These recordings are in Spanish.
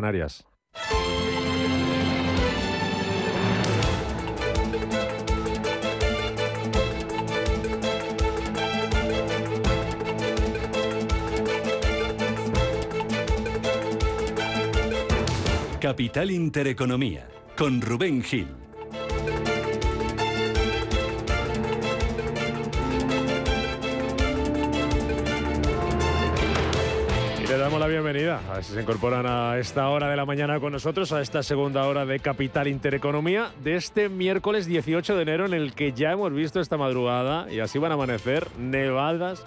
Canarias. Capital Intereconomía, con Rubén Gil. Si se incorporan a esta hora de la mañana con nosotros, a esta segunda hora de Capital Intereconomía de este miércoles 18 de enero en el que ya hemos visto esta madrugada y así van a amanecer nevadas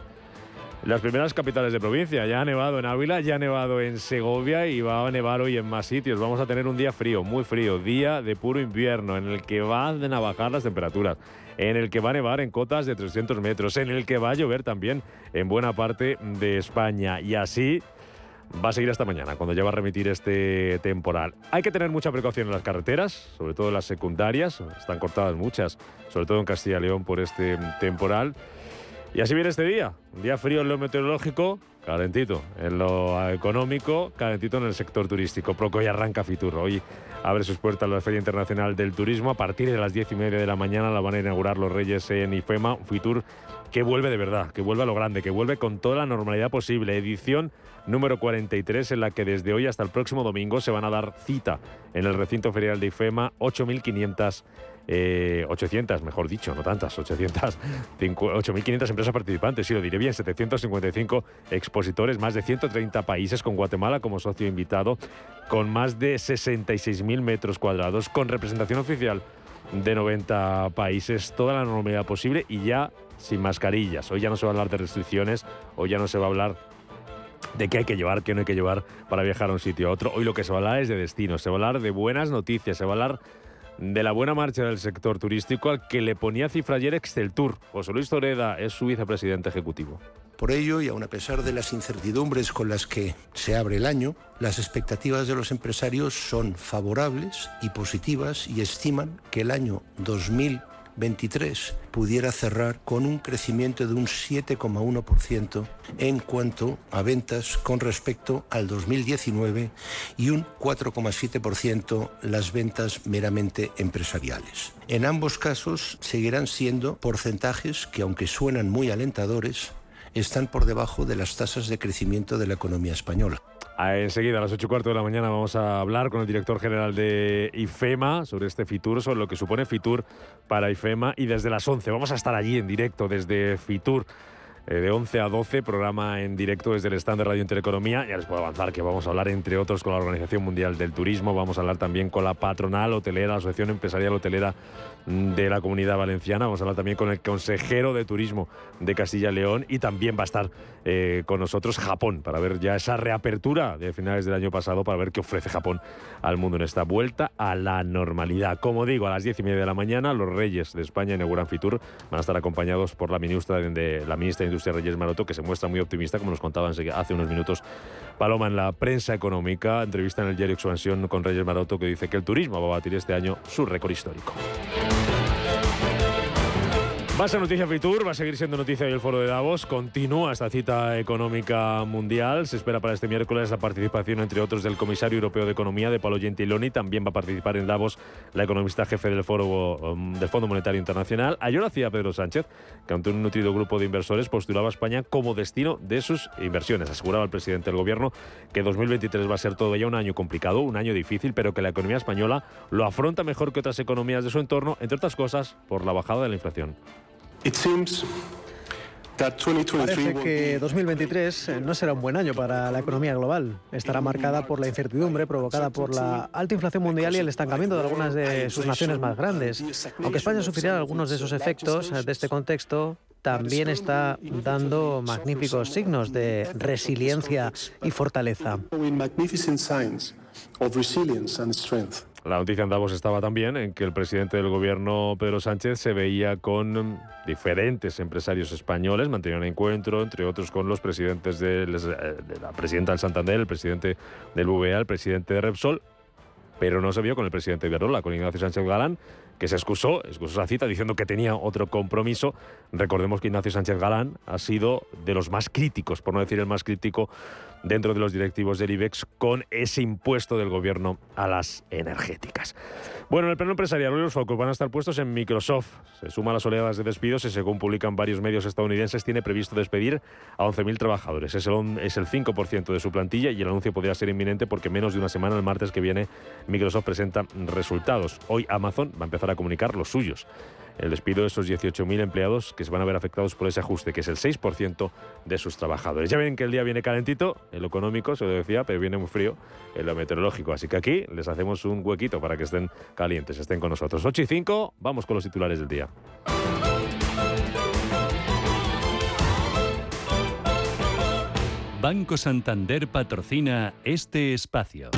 las primeras capitales de provincia. Ya ha nevado en Ávila, ya ha nevado en Segovia y va a nevar hoy en más sitios. Vamos a tener un día frío, muy frío, día de puro invierno, en el que van a bajar las temperaturas, en el que va a nevar en cotas de 300 metros, en el que va a llover también en buena parte de España. Y así va a seguir hasta mañana, cuando ya va a remitir este temporal. Hay que tener mucha precaución en las carreteras, sobre todo en las secundarias, están cortadas muchas, sobre todo en Castilla y León por este temporal. Y así viene este día, un día frío en lo meteorológico, calentito en lo económico, calentito en el sector turístico. Proco hoy arranca Fitur, hoy abre sus puertas la Feria Internacional del Turismo, a partir de las diez y media de la mañana la van a inaugurar los Reyes en IFEMA, Fitur que vuelve de verdad, que vuelve a lo grande, que vuelve con toda la normalidad posible. Edición número 43 en la que desde hoy hasta el próximo domingo se van a dar cita en el recinto ferial de IFEMA 8.500 eh, 800, mejor dicho, no tantas, 800, 8.500 empresas participantes, sí lo diré bien, 755 expositores, más de 130 países, con Guatemala como socio invitado, con más de 66.000 metros cuadrados, con representación oficial de 90 países, toda la normalidad posible y ya sin mascarillas. Hoy ya no se va a hablar de restricciones, hoy ya no se va a hablar de qué hay que llevar, qué no hay que llevar para viajar a un sitio a otro. Hoy lo que se va a hablar es de destinos, se va a hablar de buenas noticias, se va a hablar de la buena marcha del sector turístico al que le ponía cifra ayer Exceltur. José Luis Toreda es su vicepresidente ejecutivo. Por ello, y aun a pesar de las incertidumbres con las que se abre el año, las expectativas de los empresarios son favorables y positivas y estiman que el año 2023 pudiera cerrar con un crecimiento de un 7,1% en cuanto a ventas con respecto al 2019 y un 4,7% las ventas meramente empresariales. En ambos casos seguirán siendo porcentajes que, aunque suenan muy alentadores, están por debajo de las tasas de crecimiento de la economía española. Enseguida, a las 8 y cuarto de la mañana, vamos a hablar con el director general de IFEMA sobre este Fitur, sobre lo que supone Fitur para IFEMA. Y desde las 11 vamos a estar allí en directo desde Fitur. Eh, de 11 a 12, programa en directo desde el stand de Radio Intereconomía. Ya les puedo avanzar que vamos a hablar, entre otros, con la Organización Mundial del Turismo. Vamos a hablar también con la patronal hotelera, la Asociación Empresarial Hotelera mm, de la Comunidad Valenciana. Vamos a hablar también con el consejero de Turismo de Castilla y León. Y también va a estar eh, con nosotros Japón para ver ya esa reapertura de finales del año pasado, para ver qué ofrece Japón al mundo en esta vuelta a la normalidad. Como digo, a las 10 y media de la mañana, los Reyes de España inauguran Fitur. Van a estar acompañados por la ministra de, la ministra Industria Reyes Maroto, que se muestra muy optimista, como nos contaban hace unos minutos Paloma en la prensa económica. Entrevista en el diario Expansión con Reyes Maroto, que dice que el turismo va a batir este año su récord histórico. Va noticia Fitur, va a seguir siendo noticia hoy el foro de Davos. Continúa esta cita económica mundial. Se espera para este miércoles la participación, entre otros, del comisario europeo de Economía, de Paolo Gentiloni. También va a participar en Davos la economista jefe del foro um, del Fondo Monetario Internacional. Ayer hacía Pedro Sánchez, que ante un nutrido grupo de inversores postulaba a España como destino de sus inversiones. Aseguraba el presidente del gobierno que 2023 va a ser todavía un año complicado, un año difícil, pero que la economía española lo afronta mejor que otras economías de su entorno, entre otras cosas, por la bajada de la inflación. Parece que 2023 eh, no será un buen año para la economía global. Estará marcada por la incertidumbre provocada por la alta inflación mundial y el estancamiento de algunas de sus naciones más grandes. Aunque España sufrirá algunos de esos efectos eh, de este contexto, también está dando magníficos signos de resiliencia y fortaleza. La noticia en Davos estaba también en que el presidente del gobierno, Pedro Sánchez, se veía con diferentes empresarios españoles, mantenía un encuentro, entre otros con los presidentes de, de la presidenta del Santander, el presidente del BVA, el presidente de Repsol, pero no se vio con el presidente de Iberdrola, con Ignacio Sánchez Galán, que se excusó, excusó esa cita diciendo que tenía otro compromiso. Recordemos que Ignacio Sánchez Galán ha sido de los más críticos, por no decir el más crítico, dentro de los directivos del IBEX con ese impuesto del gobierno a las energéticas. Bueno, en el plano empresarial, los focos van a estar puestos en Microsoft. Se suma las oleadas de despidos y según publican varios medios estadounidenses, tiene previsto despedir a 11.000 trabajadores. Es el, es el 5% de su plantilla y el anuncio podría ser inminente porque menos de una semana, el martes que viene, Microsoft presenta resultados. Hoy Amazon va a empezar a comunicar los suyos el despido de esos 18.000 empleados que se van a ver afectados por ese ajuste, que es el 6% de sus trabajadores. Ya ven que el día viene calentito, en lo económico, se lo decía, pero viene muy frío en lo meteorológico. Así que aquí les hacemos un huequito para que estén calientes, estén con nosotros. 8 y 5, vamos con los titulares del día. Banco Santander patrocina este espacio.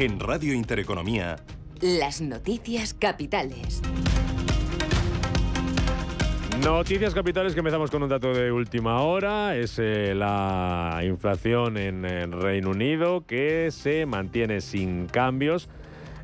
En Radio Intereconomía. Las noticias capitales. Noticias capitales que empezamos con un dato de última hora. Es eh, la inflación en, en Reino Unido que se mantiene sin cambios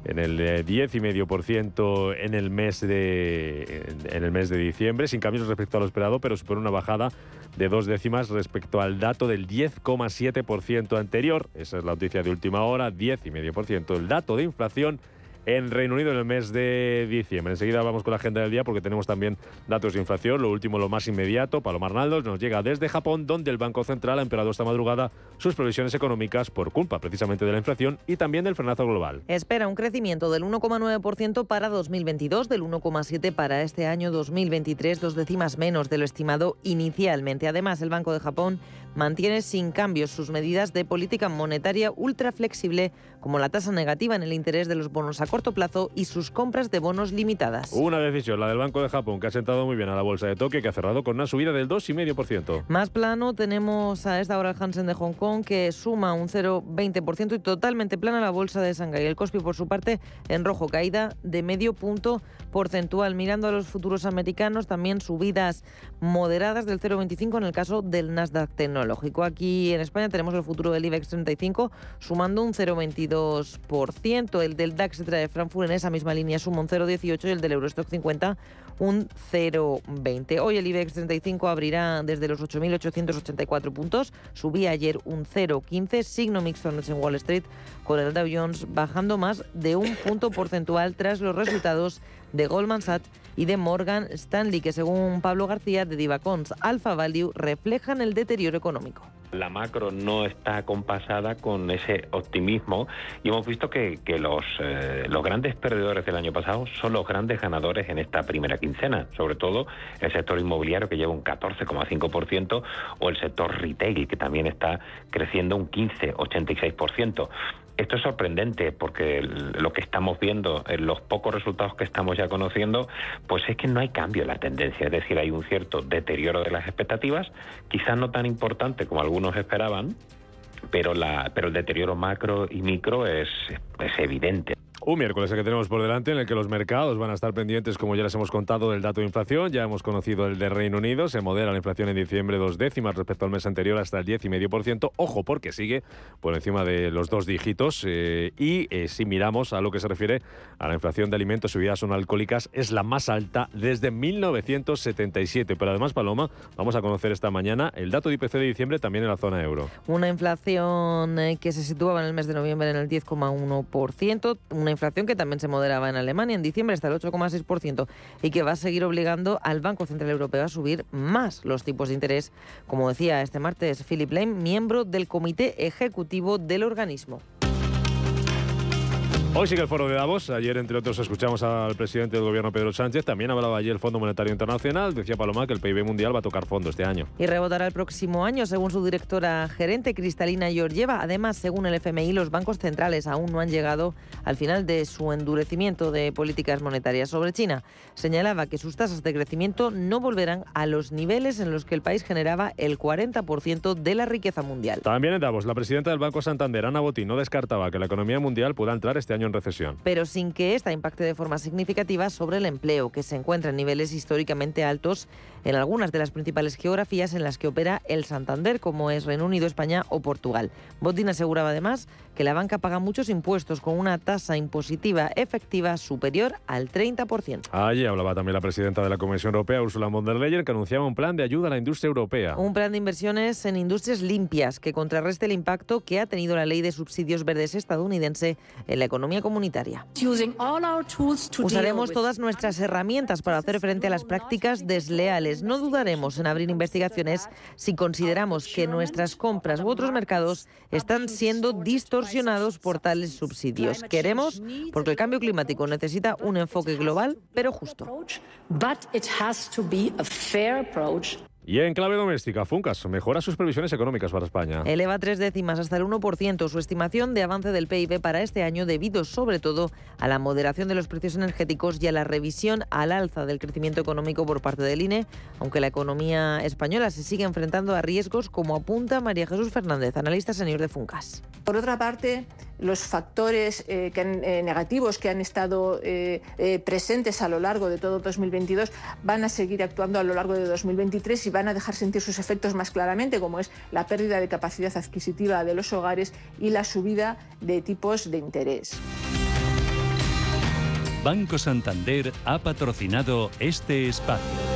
en el 10,5% eh, en el mes de en el mes de diciembre, sin cambios respecto a lo esperado, pero supone una bajada de dos décimas respecto al dato del 10,7% anterior. Esa es la noticia de última hora, 10,5%. El dato de inflación en Reino Unido en el mes de diciembre. Enseguida vamos con la agenda del día porque tenemos también datos de inflación. Lo último, lo más inmediato, Paloma Arnaldo nos llega desde Japón, donde el Banco Central ha empeorado esta madrugada sus previsiones económicas por culpa precisamente de la inflación y también del frenazo global. Espera un crecimiento del 1,9% para 2022, del 1,7% para este año 2023, dos décimas menos de lo estimado inicialmente. Además, el Banco de Japón mantiene sin cambios sus medidas de política monetaria ultra flexible, como la tasa negativa en el interés de los bonos a corto plazo y sus compras de bonos limitadas. Una decisión, la del Banco de Japón, que ha sentado muy bien a la bolsa de Tokio, que ha cerrado con una subida del 2,5%. Más plano, tenemos a esta hora el Hansen de Hong Kong, que suma un 0,20% y totalmente plana la bolsa de Shanghái. El Kospi, por su parte, en rojo, caída de medio punto porcentual. Mirando a los futuros americanos, también subidas moderadas del 0,25 en el caso del Nasdaq tecnológico. Aquí en España tenemos el futuro del IBEX 35 sumando un 0,22%. El del DAX de Frankfurt en esa misma línea suma un 0,18 y el del Eurostock 50 un 0,20. Hoy el IBEX 35 abrirá desde los 8.884 puntos. Subía ayer un 0,15. Signo mixto en Wall Street con el Dow Jones bajando más de un punto porcentual tras los resultados de Goldman Sachs y de Morgan Stanley, que según Pablo García de Divacons Alpha Value reflejan el deterioro económico. La macro no está compasada con ese optimismo y hemos visto que, los, eh, los grandes perdedores del año pasado son los grandes ganadores en esta primera quincena, sobre todo el sector inmobiliario que lleva un 14,5% o el sector retail que también está creciendo un 15,86%. Esto es sorprendente porque lo que estamos viendo, en los pocos resultados que estamos ya conociendo, pues es que no hay cambio en la tendencia, es decir, hay un cierto deterioro de las expectativas, quizás no tan importante como algunos esperaban, pero, la, pero el deterioro macro y micro es evidente. Un miércoles que tenemos por delante en el que los mercados van a estar pendientes, como ya les hemos contado, del dato de inflación. Ya hemos conocido el de Reino Unido. Se modera la inflación en diciembre dos décimas respecto al mes anterior hasta el 10,5%. Ojo, porque sigue por encima de los dos dígitos. Eh, y eh, si miramos a lo que se refiere a la inflación de alimentos y bebidas son alcohólicas, es la más alta desde 1977. Pero además, Paloma, vamos a conocer esta mañana el dato de IPC de diciembre también en la zona euro. Una inflación eh, que se situaba en el mes de noviembre en el 10,1% una inflación que también se moderaba en Alemania en diciembre hasta el 8,6% y que va a seguir obligando al Banco Central Europeo a subir más los tipos de interés, como decía este martes Philip Lane, miembro del comité ejecutivo del organismo. Hoy sigue el foro de Davos. Ayer, entre otros, escuchamos al presidente del gobierno, Pedro Sánchez. También hablaba allí el Fondo Monetario Internacional. Decía Paloma que el PIB mundial va a tocar fondo este año. Y rebotará el próximo año, según su directora gerente, Cristalina Georgieva. Además, según el FMI, los bancos centrales aún no han llegado al final de su endurecimiento de políticas monetarias sobre China. Señalaba que sus tasas de crecimiento no volverán a los niveles en los que el país generaba el 40% de la riqueza mundial. También en Davos, la presidenta del Banco Santander, Ana Botín, no descartaba que la economía mundial pueda entrar este año año en recesión. Pero sin que esta impacte de forma significativa sobre el empleo, que se encuentra en niveles históricamente altos en algunas de las principales geografías en las que opera el Santander, como es Reino Unido, España o Portugal. Botín aseguraba además que la banca paga muchos impuestos con una tasa impositiva efectiva superior al 30%. Allí hablaba también la presidenta de la Comisión Europea, Ursula von der Leyen, que anunciaba un plan de ayuda a la industria europea. Un plan de inversiones en industrias limpias que contrarreste el impacto que ha tenido la ley de subsidios verdes estadounidense en la economía comunitaria. Usaremos todas nuestras herramientas para hacer frente a las prácticas desleales. No dudaremos en abrir investigaciones si consideramos que nuestras compras u otros mercados están siendo distorsionados por tales subsidios. Queremos, porque el cambio climático necesita un enfoque global, pero justo. Y en clave doméstica, Funcas mejora sus previsiones económicas para España. Eleva tres décimas hasta el 1% su estimación de avance del PIB para este año debido sobre todo a la moderación de los precios energéticos y a la revisión al alza del crecimiento económico por parte del INE, aunque la economía española se sigue enfrentando a riesgos como apunta María Jesús Fernández, analista senior de Funcas. Por otra parte, los factores eh, eh, negativos que han estado eh, presentes a lo largo de todo 2022 van a seguir actuando a lo largo de 2023 y van a dejar sentir sus efectos más claramente, como es la pérdida de capacidad adquisitiva de los hogares y la subida de tipos de interés. Banco Santander ha patrocinado este espacio.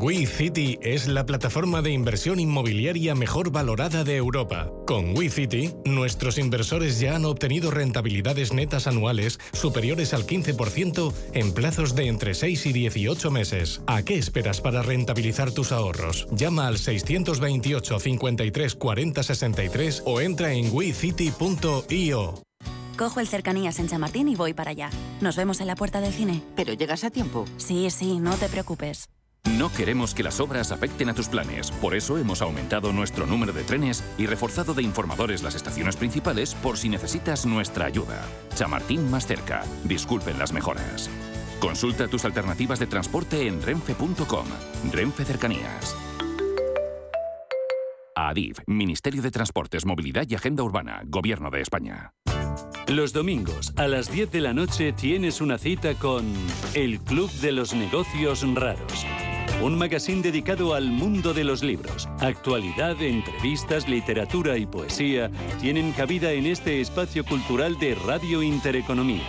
WeCity es la plataforma de inversión inmobiliaria mejor valorada de Europa. Con WeCity, nuestros inversores ya han obtenido rentabilidades netas anuales superiores al 15% en plazos de entre 6 y 18 meses. ¿A qué esperas para rentabilizar tus ahorros? Llama al 628 53 40 63 o entra en wecity.io. Cojo el cercanías en Chamartín y voy para allá. Nos vemos en la puerta del cine. ¿Pero llegas a tiempo? Sí, sí, no te preocupes. No queremos que las obras afecten a tus planes, por eso hemos aumentado nuestro número de trenes y reforzado de informadores las estaciones principales por si necesitas nuestra ayuda. Chamartín más cerca. Disculpen las mejoras. Consulta tus alternativas de transporte en renfe.com. Renfe Cercanías. ADIF, Ministerio de Transportes, Movilidad y Agenda Urbana, Gobierno de España. Los domingos a las 10 de la noche tienes una cita con El Club de los Negocios Raros un magazine dedicado al mundo de los libros. Actualidad, entrevistas, literatura y poesía tienen cabida en este espacio cultural de Radio Intereconomía,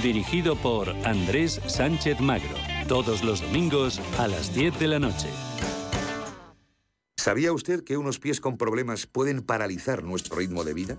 dirigido por Andrés Sánchez Magro, todos los domingos a las 10 de la noche. ¿Sabía usted que unos pies con problemas pueden paralizar nuestro ritmo de vida?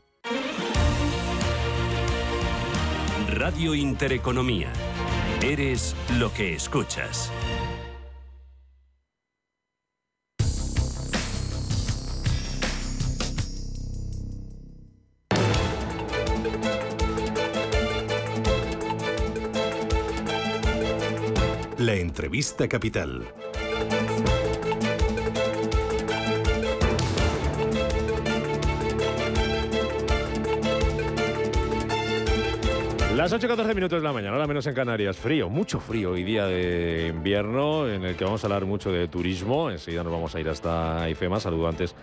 Radio Intereconomía. Eres lo que escuchas. La entrevista capital. Las 8.14 minutos de la mañana, ahora menos en Canarias. Frío, mucho frío hoy día de invierno, en el que vamos a hablar mucho de turismo. Enseguida nos vamos a ir hasta IFEMA. Saludo antes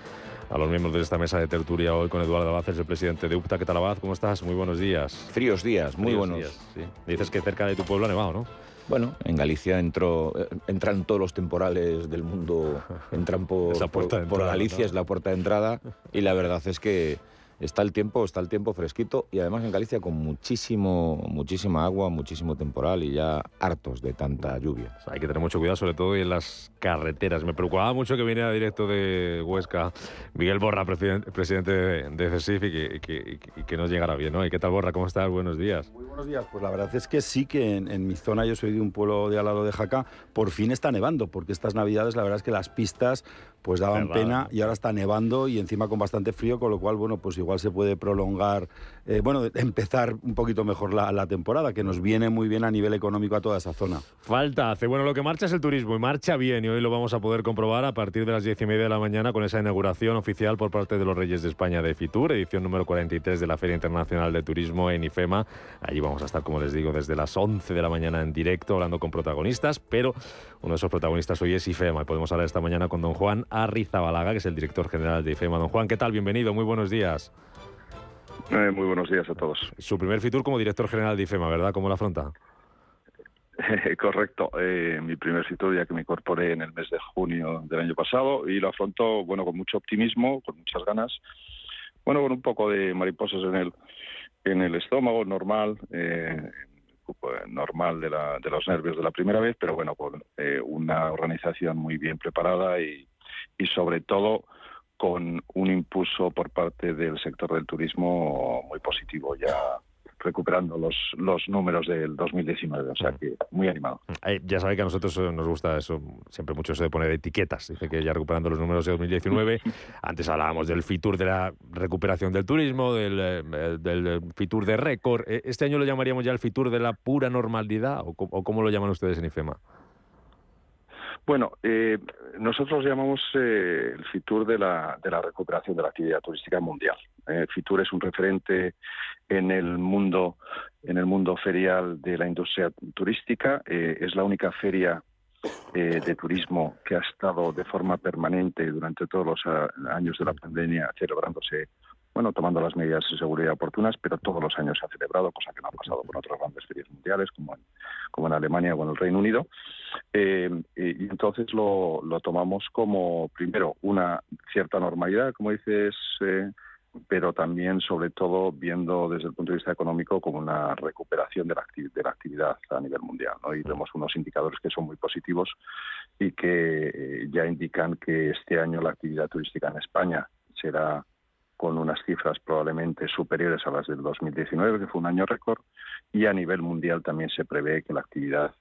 a los miembros de esta mesa de tertulia hoy con Eduardo Abad, el presidente de UPTA. ¿Qué tal, Abad? ¿Cómo estás? Muy buenos días. Fríos días, muy buenos. Días, sí. Dices que cerca de tu pueblo ha nevado, ¿no? Bueno, en Galicia entró, eh, entran todos los temporales del mundo, entran por, por, Galicia, es la puerta de entrada, y la verdad es que está el tiempo, está el tiempo fresquito y además en Galicia con muchísimo, muchísima agua, muchísimo temporal y ya hartos de tanta lluvia. hay que tener mucho cuidado, sobre todo en las carreteras. Me preocupaba mucho que viniera directo de Huesca Miguel Borra, presidente de CESIF, y que, que, nos llegara bien. ¿no? ¿Y qué tal, Borra? ¿Cómo estás? Buenos días. Muy buenos días. Pues la verdad es que sí que en, mi zona, yo soy de un pueblo de al lado de Jaca, por fin está nevando, porque estas navidades la verdad es que las pistas pues daban pena y ahora está nevando y encima con bastante frío, con lo cual, bueno, pues igual se puede prolongar, eh, bueno, empezar un poquito mejor la, la, temporada, que nos viene muy bien a nivel económico a toda esa zona. Falta hace. Bueno, lo que marcha es el turismo y marcha bien y hoy lo vamos a poder comprobar a partir de las diez y media de la mañana con esa inauguración oficial por parte de los Reyes de España de Fitur, edición número 43 de la Feria Internacional de Turismo en IFEMA. Allí vamos a estar, como les digo, desde las 11 de la mañana en directo hablando con protagonistas, pero uno de esos protagonistas hoy es IFEMA podemos hablar esta mañana con don Juan Arrizabalaga, que es el director general de IFEMA. Don Juan, ¿qué tal? Bienvenido, muy buenos días. Eh, muy buenos días a todos. Su primer Fitur como director general de IFEMA, ¿verdad? ¿Cómo la afronta? Correcto, eh, mi primer Fitur ya que me incorporé en el mes de junio del año pasado y lo afronto bueno con mucho optimismo, con muchas ganas, bueno con un poco de mariposas en el en el estómago normal, eh, normal de, la, de los nervios de la primera vez, pero bueno con eh, una organización muy bien preparada y, y sobre todo con un impulso por parte del sector del turismo muy positivo ya recuperando los, los números del 2019, o sea que muy animado. ya sabe que a nosotros eh, nos gusta eso, siempre mucho eso de poner etiquetas, dice que ya recuperando los números de 2019, antes hablábamos del Fitur de la recuperación del turismo, del, eh, del Fitur de récord, eh, ¿este año lo llamaríamos ya el Fitur de la pura normalidad o, o cómo lo llaman ustedes en IFEMA? Bueno, eh, nosotros llamamos eh, el FITUR de la, de la recuperación de la actividad turística mundial. Eh, FITUR es un referente en el mundo en el mundo ferial de la industria turística. Eh, es la única feria de turismo que ha estado de forma permanente durante todos los años de la pandemia celebrándose bueno, tomando las medidas de seguridad oportunas, pero todos los años se ha celebrado, cosa que no ha pasado con otras grandes ferias mundiales, como en, como en Alemania o en el Reino Unido. Eh, y, entonces lo, lo, tomamos como, primero, una cierta normalidad, como dices, eh, pero también, sobre todo, viendo desde el punto de vista económico como una recuperación de la, de la actividad a nivel mundial. ¿no? Y vemos unos indicadores que son muy positivos y que eh, ya indican que este año la actividad turística en España será con unas cifras probablemente superiores a las del 2019, que fue un año récord, y a nivel mundial también se prevé que la actividad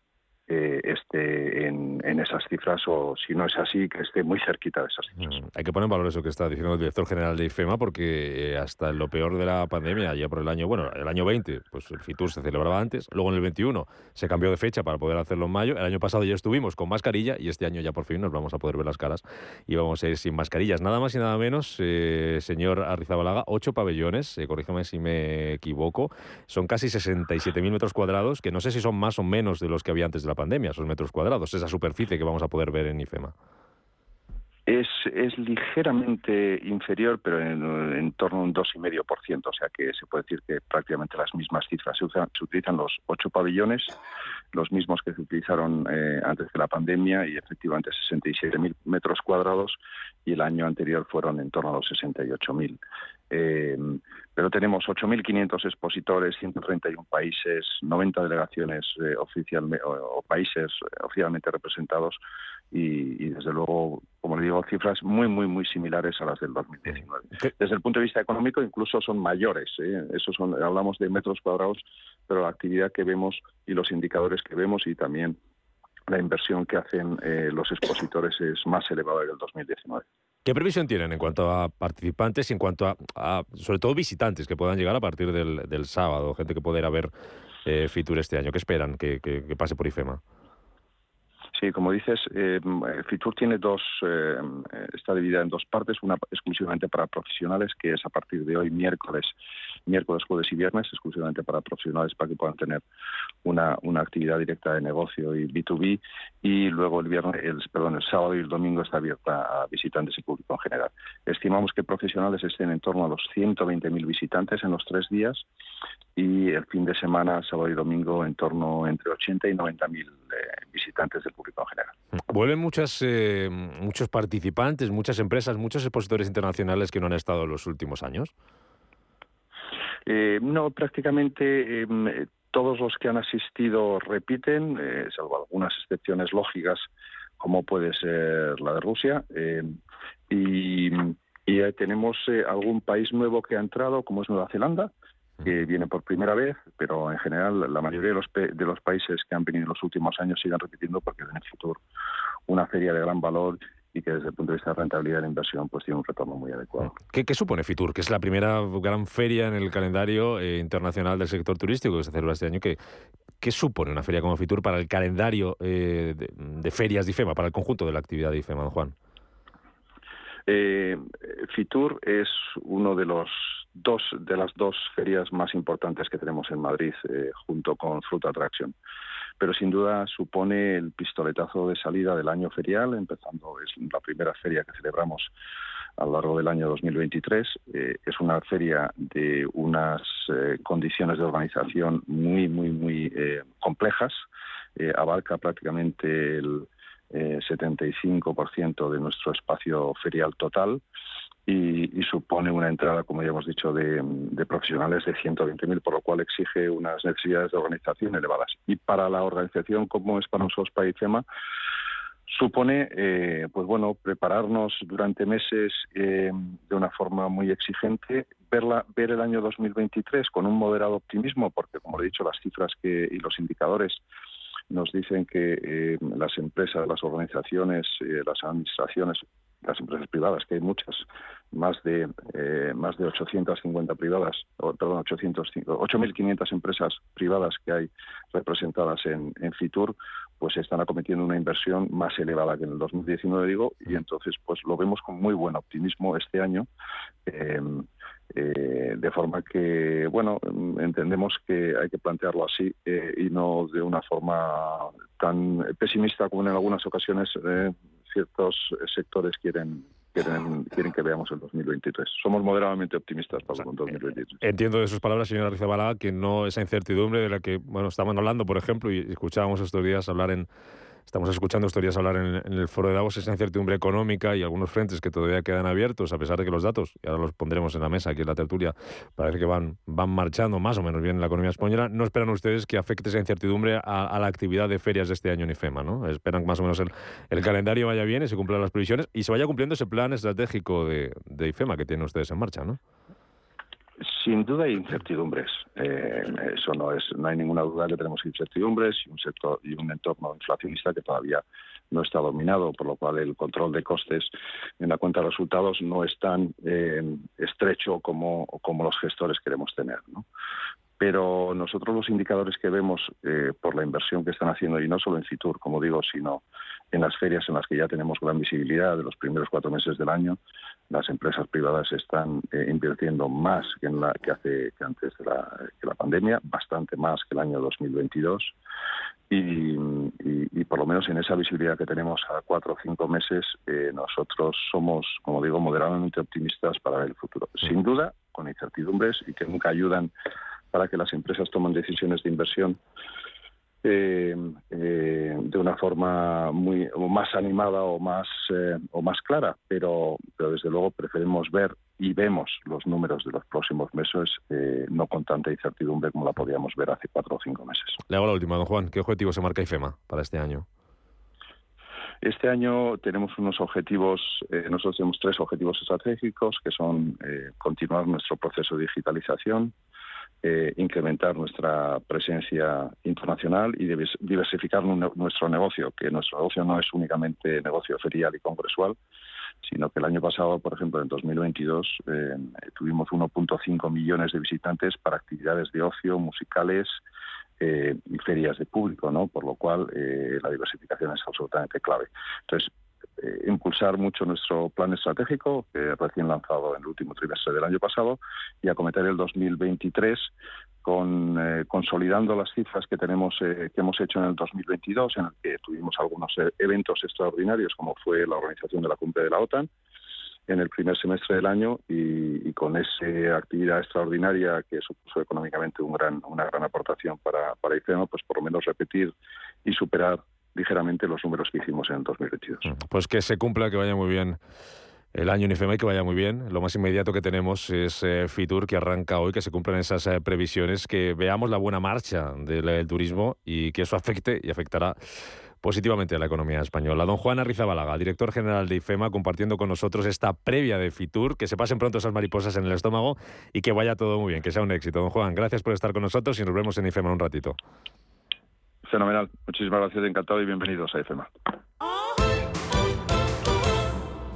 eh, esté en, esas cifras o si no es así, que esté muy cerquita de esas cifras. Mm, hay que poner en valor eso que está diciendo el director general de IFEMA porque eh, hasta en lo peor de la pandemia, ya por el año, bueno, el año 20, pues el FITUR se celebraba antes, luego en el 21 se cambió de fecha para poder hacerlo en mayo, el año pasado ya estuvimos con mascarilla y este año ya por fin nos vamos a poder ver las caras y vamos a ir sin mascarillas. Nada más y nada menos, eh, señor Arrizabalaga, ocho pabellones, corrígeme si me equivoco, son casi 67.000 metros cuadrados, que no sé si son más o menos de los que había antes de la pandemia, esos metros cuadrados, esa superficie que vamos a poder ver en IFEMA. Es, es ligeramente inferior, pero en, torno a un 2,5%, o sea que se puede decir que prácticamente las mismas cifras. Se, utilizan los ocho pabellones, los mismos que se utilizaron eh, antes de la pandemia, y efectivamente 67.000 metros cuadrados, y el año anterior fueron en torno a los 68.000. Eh, pero tenemos 8.500 expositores, 131 países, 90 delegaciones eh, o, países oficialmente representados y, desde luego, como le digo, cifras muy, muy, muy similares a las del 2019. Desde el punto de vista económico, incluso son mayores. ¿eh? Eso son, hablamos de metros cuadrados, pero la actividad que vemos y los indicadores que vemos y también la inversión que hacen eh, los expositores es más elevada que el 2019. ¿Qué previsión tienen en cuanto a participantes y en cuanto a, sobre todo, visitantes que puedan llegar a partir del, sábado, gente que pueda ir a ver eh, Fitur este año? ¿Qué esperan que pase por IFEMA? Sí, como dices, eh, Fitur tiene dos, eh, está dividida en dos partes, una exclusivamente para profesionales, que es a partir de hoy miércoles, miércoles, jueves y viernes, exclusivamente para profesionales para que puedan tener una, una actividad directa de negocio y B2B, y luego el viernes, el, perdón, el sábado y el domingo está abierta a visitantes y público en general. Estimamos que profesionales estén en torno a los 120.000 visitantes en los tres días y el fin de semana, sábado y domingo, en torno entre 80 y 90.000 eh, visitantes del público en general. Vuelven muchas, eh, muchos participantes, muchas empresas, muchos expositores internacionales que no han estado en los últimos años. Eh, no, prácticamente em, todos los que han asistido repiten, eh, salvo algunas excepciones lógicas, como puede ser la de Rusia. Em, y, y tenemos algún país nuevo que ha entrado, como es Nueva Zelanda, que viene por primera vez, pero en general la mayoría de los, de los países que han venido en los últimos años siguen repitiendo porque es en el futuro una feria de gran valor y que desde el punto de vista de rentabilidad de la inversión pues tiene un retorno muy adecuado. ¿Qué, supone Fitur? Que es la primera gran feria en el calendario eh, internacional del sector turístico que se celebra este año. ¿Qué, qué supone una feria como Fitur para el calendario eh, de, ferias de IFEMA, para el conjunto de la actividad de IFEMA, don Juan? Eh, Fitur es uno de los dos de las dos ferias más importantes que tenemos en Madrid, junto con Fruit Attraction. Pero sin duda supone el pistoletazo de salida del año ferial, empezando, es la primera feria que celebramos a lo largo del año 2023. Eh, es una feria de unas eh, condiciones de organización muy, muy, muy complejas. abarca prácticamente el 75% de nuestro espacio ferial total y, supone una entrada, como ya hemos dicho, de, profesionales de 120.000, por lo cual exige unas necesidades de organización elevadas. Y para la organización, como es para nosotros, para IFEMA, supone, eh, pues bueno, prepararnos durante meses eh, de una forma muy exigente, verla, ver el año 2023 con un moderado optimismo, porque como he dicho, las cifras que, y los indicadores nos dicen que eh, las empresas, las organizaciones, las administraciones las empresas privadas, que hay muchas, más de eh, más de 850 privadas, o, perdón, 8.500 empresas privadas que hay representadas en, en, Fitur, pues están acometiendo una inversión más elevada que en el 2019, digo, y entonces pues lo vemos con muy buen optimismo este año. Eh, eh, de forma que, bueno, entendemos que hay que plantearlo así y no de una forma tan pesimista como en algunas ocasiones ciertos sectores quieren quieren, quieren que veamos el 2023. Somos moderadamente optimistas para el 2023. Entiendo de sus palabras, señora Rizabala, que no esa incertidumbre de la que bueno estamos hablando, por ejemplo, y escuchábamos estos días hablar en Estamos escuchando estos días hablar en, el foro de Davos esa incertidumbre económica y algunos frentes que todavía quedan abiertos, a pesar de que los datos, y ahora los pondremos en la mesa aquí en la tertulia, parece que van, van marchando más o menos bien en la economía española. ¿No esperan ustedes que afecte esa incertidumbre a, la actividad de ferias de este año en IFEMA? ¿no? Esperan que más o menos el, calendario vaya bien y se cumplan las previsiones y se vaya cumpliendo ese plan estratégico de, de IFEMA que tienen ustedes en marcha, ¿no? Sin duda hay incertidumbres. Eh, eso no es, no hay ninguna duda que tenemos incertidumbres y un sector y un entorno inflacionista que todavía no está dominado, por lo cual el control de costes en la cuenta de resultados no es tan eh, estrecho como, como los gestores queremos tener. ¿no? Pero nosotros los indicadores que vemos eh, por la inversión que están haciendo, y no solo en Fitur, como digo, sino en las ferias en las que ya tenemos gran visibilidad de los primeros cuatro meses del año, las empresas privadas están eh, invirtiendo más que, en la, que, hace, que antes de la, que la pandemia, bastante más que el año 2022. Y, y, por lo menos en esa visibilidad que tenemos a cuatro o cinco meses, eh, nosotros somos, como digo, moderadamente optimistas para el futuro. Sin duda, con incertidumbres y que nunca ayudan para que las empresas tomen decisiones de inversión eh, eh, de una forma muy más animada o más eh, o más clara, pero, pero desde luego preferimos ver y vemos los números de los próximos meses no con tanta incertidumbre como la podíamos ver hace cuatro o cinco meses. Le hago la última, don Juan. ¿Qué objetivo se marca IFEMA para este año? Este año tenemos unos objetivos, nosotros tenemos tres objetivos estratégicos, que son continuar nuestro proceso de digitalización, eh, incrementar nuestra presencia internacional y diversificar nuestro negocio, que nuestro negocio no es únicamente negocio ferial y congresual, sino que el año pasado, por ejemplo, en 2022, eh, tuvimos 1.5 millones de visitantes para actividades de ocio, musicales eh, y ferias de público, ¿no? Por lo cual la diversificación es absolutamente clave. Entonces, eh, impulsar mucho nuestro plan estratégico, que recién lanzado en el último trimestre del año pasado, y acometer el 2023 con, eh, consolidando las cifras que tenemos eh, que hemos hecho en el 2022, en el que tuvimos algunos eventos extraordinarios, como fue la organización de la cumbre de la OTAN en el primer semestre del año y, con esa actividad extraordinaria que supuso económicamente un gran, una gran aportación para, para IFEMA, pues por lo menos repetir y superar ligeramente los números que hicimos en el 2022. Pues que se cumpla, que vaya muy bien el año en IFEMA y que vaya muy bien. Lo más inmediato que tenemos es eh, Fitur, que arranca hoy, que se cumplan esas eh, previsiones, que veamos la buena marcha del, turismo y que eso afecte y afectará positivamente a la economía española. Don Juan Arrizabalaga, director general de IFEMA, compartiendo con nosotros esta previa de Fitur, que se pasen pronto esas mariposas en el estómago y que vaya todo muy bien, que sea un éxito. Don Juan, gracias por estar con nosotros y nos vemos en IFEMA un ratito. Fenomenal. Muchísimas gracias, encantado y bienvenidos a IFEMA.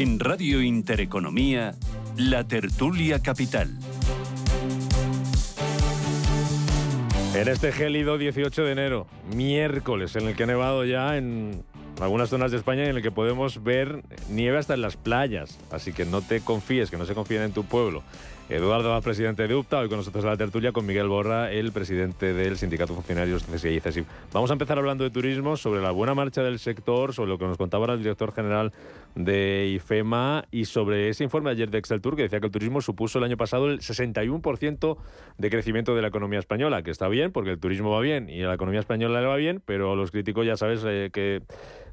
En Radio Intereconomía, La Tertulia Capital. En este gélido 18 de enero, miércoles, en el que ha nevado ya en algunas zonas de España y en el que podemos ver nieve hasta en las playas. Así que no te confíes, que no se confíen en tu pueblo. Eduardo, presidente de UPTA, hoy con nosotros en la tertulia con Miguel Borra, el presidente del Sindicato Funcionarios CSI y. Vamos a empezar hablando de turismo, sobre la buena marcha del sector, sobre lo que nos contaba ahora el director general de IFEMA y sobre ese informe ayer de Excel Tour que decía que el turismo supuso el año pasado el 61% de crecimiento de la economía española, que está bien porque el turismo va bien y la economía española le va bien, pero los críticos ya sabes eh, que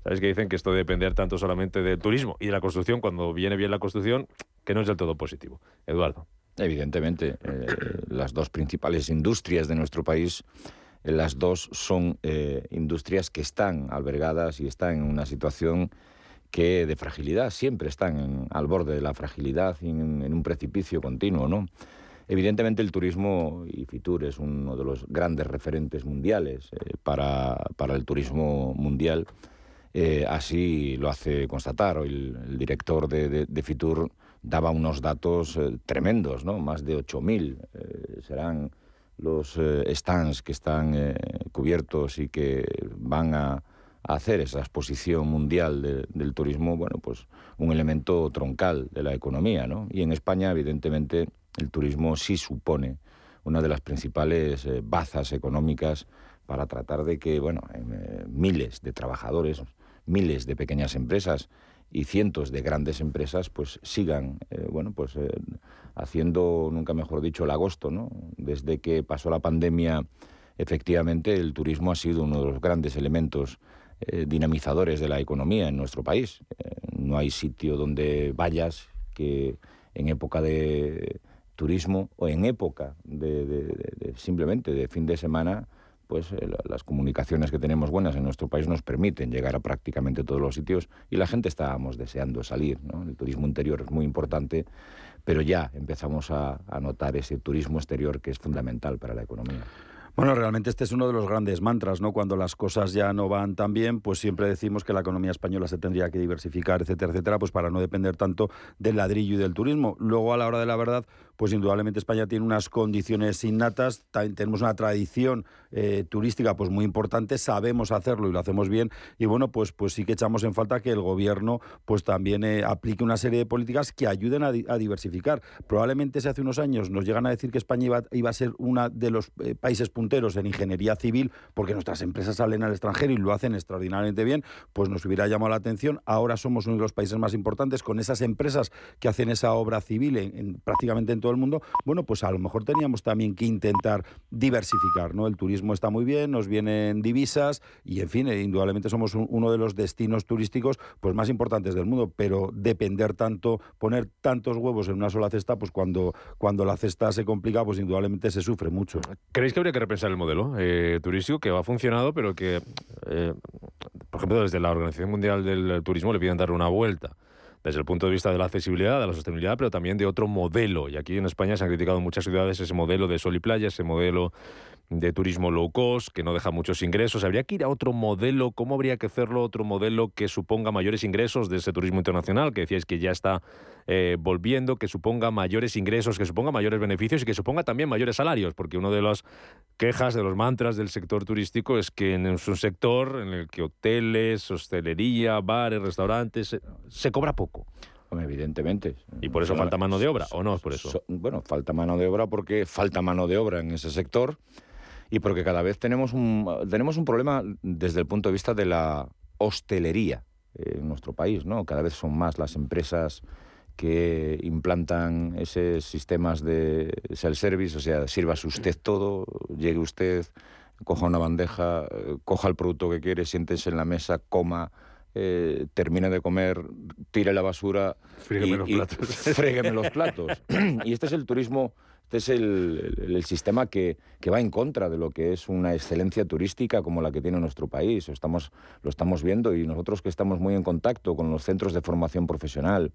sabes que dicen que esto de depender tanto solamente del turismo y de la construcción, cuando viene bien la construcción, que no es del todo positivo. Eduardo. Evidentemente, eh, las dos principales industrias de nuestro país, eh, las dos son industrias que están albergadas y están en una situación que de fragilidad, siempre están al borde de la fragilidad y en, un precipicio continuo, ¿no? Evidentemente el turismo, y Fitur es uno de los grandes referentes mundiales para, para, el turismo mundial, así lo hace constatar. Hoy el, director de, Fitur daba unos datos eh, tremendos, ¿no? Más de 8.000 eh, serán los eh, stands que están cubiertos y que van a, hacer esa exposición mundial del turismo, bueno, pues un elemento troncal de la economía, ¿no? Y en España, evidentemente, el turismo sí supone una de las principales bazas económicas para tratar de que, bueno, miles de trabajadores, miles de pequeñas empresas y cientos de grandes empresas pues sigan eh, bueno pues eh, haciendo nunca mejor dicho el agosto no desde que pasó la pandemia efectivamente el turismo ha sido uno de los grandes elementos eh, dinamizadores de la economía en nuestro país no hay sitio donde vayas que en época de turismo o en época de simplemente de fin de semana pues eh, las comunicaciones que tenemos buenas en nuestro país nos permiten llegar a prácticamente todos los sitios y la gente estábamos deseando salir. El turismo interior es muy importante, pero ya empezamos a notar ese turismo exterior que es fundamental para la economía. Bueno, realmente este es uno de los grandes mantras, ¿no? Cuando las cosas ya no van tan bien, pues siempre decimos que la economía española se tendría que diversificar, etcétera, etcétera, pues para no depender tanto del ladrillo y del turismo. Luego, a la hora de la verdad, pues indudablemente España tiene unas condiciones innatas, tenemos una tradición eh, turística pues muy importante, sabemos hacerlo y lo hacemos bien y bueno, pues, pues sí que echamos en falta que el gobierno pues también eh, aplique una serie de políticas que ayuden a, diversificar. Probablemente si hace unos años nos llegan a decir que España iba, iba a ser uno de los eh, países punteros en ingeniería civil porque nuestras empresas salen al extranjero y lo hacen extraordinariamente bien, pues nos hubiera llamado la atención. Ahora somos uno de los países más importantes con esas empresas que hacen esa obra civil en, prácticamente en todo el mundo. Bueno, pues a lo mejor teníamos también que intentar diversificar, ¿no? El turismo está muy bien, nos vienen divisas y, en fin, eh, indudablemente somos uno de los destinos turísticos pues más importantes del mundo, pero depender tanto, poner tantos huevos en una sola cesta, pues cuando, cuando la cesta se complica, pues indudablemente se sufre mucho. ¿Creéis que habría que repensar el modelo eh, turístico que ha funcionado, pero que, eh, por ejemplo, desde la Organización Mundial del Turismo le piden darle una vuelta? Desde el punto de vista de la accesibilidad, de la sostenibilidad, pero también de otro modelo. Y aquí en España se han criticado en muchas ciudades ese modelo de sol y playa, ese modelo de turismo low cost, que no deja muchos ingresos. ¿Habría que ir a otro modelo? ¿Cómo habría que hacerlo? Otro modelo que suponga mayores ingresos de ese turismo internacional, que decíais que ya está eh, volviendo, que suponga mayores ingresos, que suponga mayores beneficios y que suponga también mayores salarios, porque una de las quejas, de los mantras del sector turístico es que es un sector en el que hoteles, hostelería, bares, restaurantes, se, cobra poco. evidentemente. ¿Y por eso falta mano de obra o no es por eso? bueno, falta mano de obra porque falta mano de obra en ese sector y porque cada vez tenemos un, tenemos un problema desde el punto de vista de la hostelería en nuestro país, ¿no? Cada vez son más las empresas que implantan esos sistemas de self-service, o sea, sírvase usted todo, llegue usted, coja una bandeja, coja el producto que quiere, siéntese en la mesa, coma, eh, termine de comer, tire la basura Frígueme los platos. frégueme los platos. y este es el turismo este es el, sistema que, va en contra de lo que es una excelencia turística como la que tiene nuestro país. Estamos, lo estamos viendo y nosotros que estamos muy en contacto con los centros de formación profesional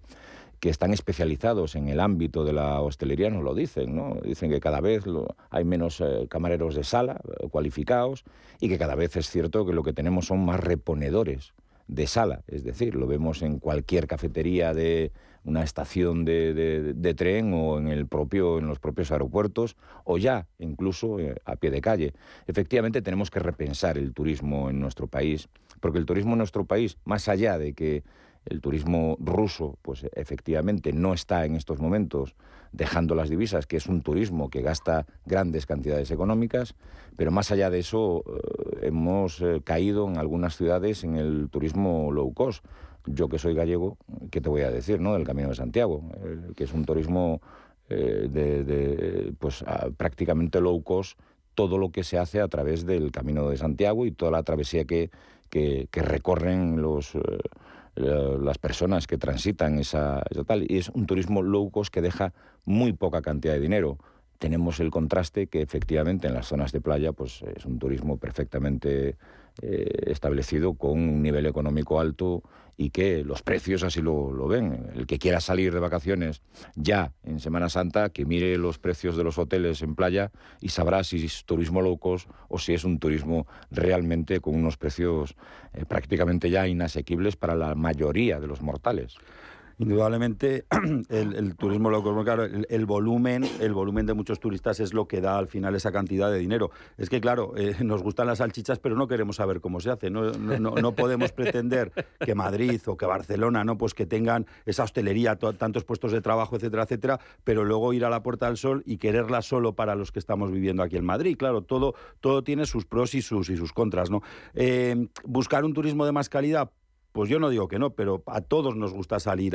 que están especializados en el ámbito de la hostelería nos lo dicen, ¿no? Dicen que cada vez hay menos eh, camareros de sala eh, cualificados y que cada vez es cierto que lo que tenemos son más reponedores de sala, es decir, lo vemos en cualquier cafetería de una estación de, tren o en, el propio, en los propios aeropuertos o ya incluso eh, a pie de calle. Efectivamente tenemos que repensar el turismo en nuestro país, porque el turismo en nuestro país, más allá de que el turismo ruso, pues efectivamente no está en estos momentos dejando las divisas, que es un turismo que gasta grandes cantidades económicas, pero más allá de eso eh, hemos eh, caído en algunas ciudades en el turismo low cost yo que soy gallego, ¿qué te voy a decir, no? Del Camino de Santiago, que es un turismo eh, de, pues prácticamente low cost, todo lo que se hace a través del Camino de Santiago y toda la travesía que, que, recorren los, eh, las personas que transitan esa, esa, tal. Y es un turismo low cost que deja muy poca cantidad de dinero tenemos el contraste que efectivamente en las zonas de playa pues es un turismo perfectamente eh, establecido con un nivel económico alto y que los precios así lo, ven. El que quiera salir de vacaciones ya en Semana Santa, que mire los precios de los hoteles en playa y sabrá si es turismo low cost o si es un turismo realmente con unos precios eh, prácticamente ya inasequibles para la mayoría de los mortales. Indudablemente el, turismo loco, claro, el, volumen, el volumen de muchos turistas es lo que da al final esa cantidad de dinero. Es que claro, eh, nos gustan las salchichas, pero no queremos saber cómo se hace. No, no, podemos pretender que Madrid o que Barcelona, no, pues que tengan esa hostelería, tantos puestos de trabajo, etcétera, etcétera, pero luego ir a la Puerta del Sol y quererla solo para los que estamos viviendo aquí en Madrid. Claro, todo, todo tiene sus pros y sus y sus contras, ¿no? Eh, buscar un turismo de más calidad, pues yo no digo que no, pero a todos nos gusta salir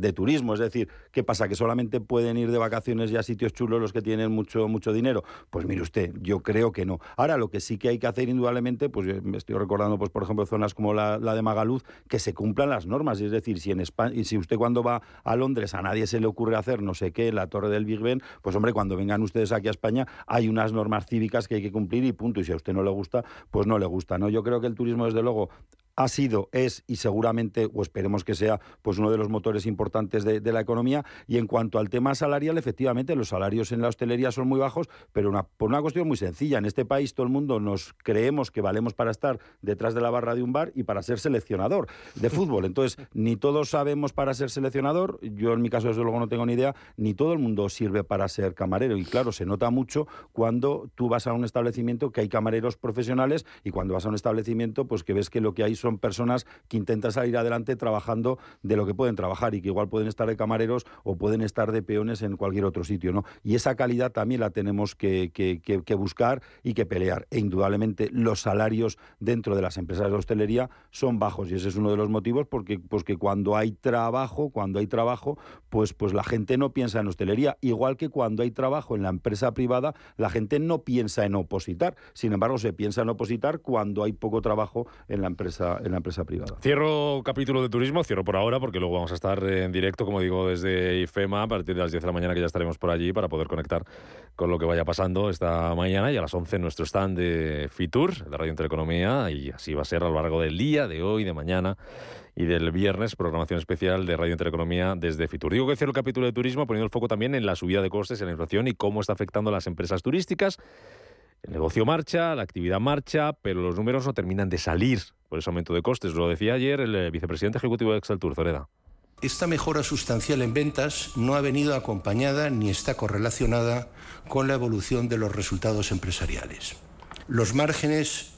de turismo. Es decir, ¿qué pasa? ¿Que solamente pueden ir de vacaciones y a sitios chulos los que tienen mucho, mucho dinero? Pues mire usted, yo creo que no. Ahora, lo que sí que hay que hacer indudablemente, pues me estoy recordando, pues por ejemplo, zonas como la, de Magaluz, que se cumplan las normas. Es decir, si en España, si usted cuando va a Londres a nadie se le ocurre hacer no sé qué, la torre del Big Ben, pues hombre, cuando vengan ustedes aquí a España hay unas normas cívicas que hay que cumplir y punto. Y si a usted no le gusta, pues no le gusta. ¿no? Yo creo que el turismo, desde luego, ha sido, es y seguramente, o esperemos que sea, pues uno de los motores importantes de, la economía. Y en cuanto al tema salarial, efectivamente, los salarios en la hostelería son muy bajos, pero una, por una cuestión muy sencilla. En este país todo el mundo nos creemos que valemos para estar detrás de la barra de un bar y para ser seleccionador de fútbol. Entonces, ni todos sabemos para ser seleccionador, yo en mi caso desde luego no tengo ni idea, ni todo el mundo sirve para ser camarero. Y claro, se nota mucho cuando tú vas a un establecimiento que hay camareros profesionales y cuando vas a un establecimiento, pues que ves que lo que hay son personas que intentan salir adelante trabajando de lo que pueden trabajar y que igual pueden estar de camareros o pueden estar de peones en cualquier otro sitio, ¿no? Y esa calidad también la tenemos que, buscar y que pelear. E indudablemente los salarios dentro de las empresas de hostelería son bajos y ese es uno de los motivos porque pues que cuando hay trabajo, cuando hay trabajo, pues, pues la gente no piensa en hostelería, igual que cuando hay trabajo en la empresa privada, la gente no piensa en opositar. Sin embargo, se piensa en opositar cuando hay poco trabajo en la empresa, en la empresa privada. Cierro capítulo de turismo, cierro por ahora, porque luego vamos a estar en directo, como digo, desde IFEMA a partir de las 10 de la mañana, que ya estaremos por allí para poder conectar con lo que vaya pasando esta mañana y a las 11 en nuestro stand de Fitur, de Radio Intereconomía, y así va a ser a lo largo del día, de hoy, de mañana y del viernes, programación especial de Radio Intereconomía desde Fitur. Digo que cierro el capítulo de turismo poniendo el foco también en la subida de costes, en la inflación y cómo está afectando a las empresas turísticas. El negocio marcha, la actividad marcha, pero los números no terminan de salir por ese aumento de costes. Lo decía ayer el eh, vicepresidente ejecutivo de Exceltur, Zoreda. Esta mejora sustancial en ventas no ha venido acompañada ni está correlacionada con la evolución de los resultados empresariales. Los márgenes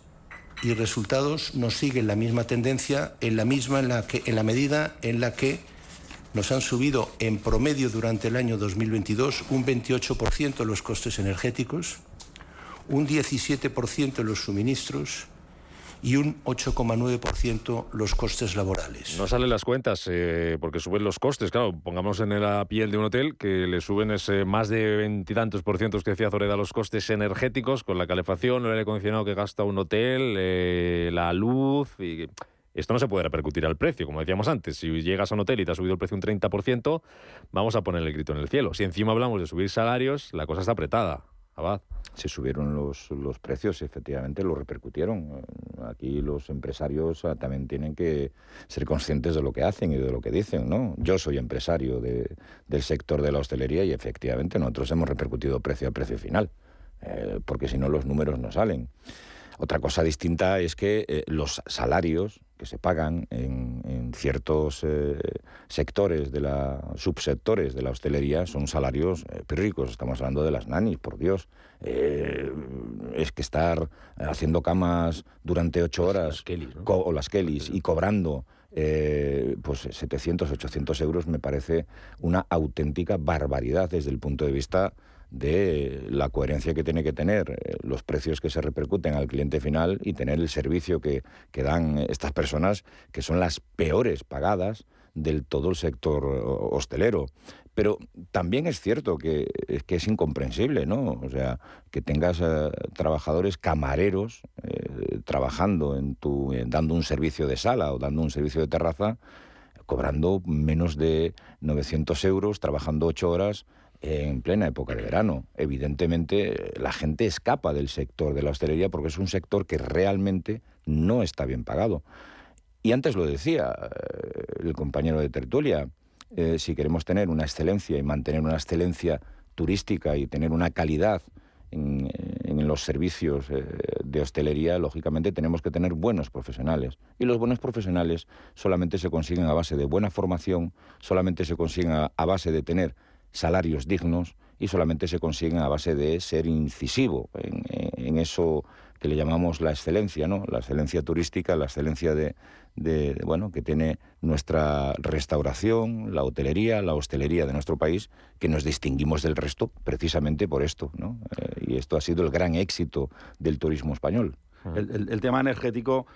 y resultados nos siguen la misma tendencia en la misma en la que en la medida en la que nos han subido en promedio durante el año 2022 un 28% los costes energéticos, un 17% los suministros y un 8,9% los costes laborales. No salen las cuentas eh, porque suben los costes. Claro, pongamos en la piel de un hotel que le suben ese más de veintitantos por ciento que decía Zoreda los costes energéticos con la calefacción, el aire acondicionado que gasta un hotel, eh, la luz y... Esto no se puede repercutir al precio, como decíamos antes. Si llegas a un hotel y te ha subido el precio un 30%, vamos a poner el grito en el cielo. Si encima hablamos de subir salarios, la cosa está apretada. Abad. Se subieron los, los precios, efectivamente, lo repercutieron. Aquí los empresarios ah, también tienen que ser conscientes de lo que hacen y de lo que dicen, ¿no? Yo soy empresario de, del sector de la hostelería y efectivamente nosotros hemos repercutido precio a precio final, eh, porque si no los números no salen. Otra cosa distinta es que eh, los salarios que se pagan en, ciertos eh, sectores de la subsectores de la hostelería son salarios eh, ricos. Estamos hablando de las nanis, por Dios. es que estar haciendo camas durante ocho horas o las Kellys y cobrando pues 700, 800 euros me parece una auténtica barbaridad desde el punto de vista de la coherencia que tiene que tener eh, los precios que se repercuten al cliente final y tener el servicio que, que dan estas personas, que son las peores pagadas del todo el sector hostelero. Pero también es cierto que, es incomprensible, ¿no? O sea, que tengas eh, trabajadores camareros eh, trabajando en tu, dando un servicio de sala o dando un servicio de terraza, cobrando menos de 900 euros, trabajando ocho horas en plena época de verano. Evidentemente, la gente escapa del sector de la hostelería porque es un sector que realmente no está bien pagado. Y antes lo decía eh, el compañero de tertulia, eh, si queremos tener una excelencia y mantener una excelencia turística y tener una calidad en, los servicios eh, de hostelería, lógicamente tenemos que tener buenos profesionales. Y los buenos profesionales solamente se consiguen a base de buena formación, solamente se consiguen a base de tener salarios dignos y solamente se consiguen a base de ser incisivo en, eso que le llamamos la excelencia, ¿no? La excelencia turística, la excelencia de, bueno, que tiene nuestra restauración, la hotelería, la hostelería de nuestro país, que nos distinguimos del resto precisamente por esto, ¿no? Eh, y esto ha sido el gran éxito del turismo español. el tema energético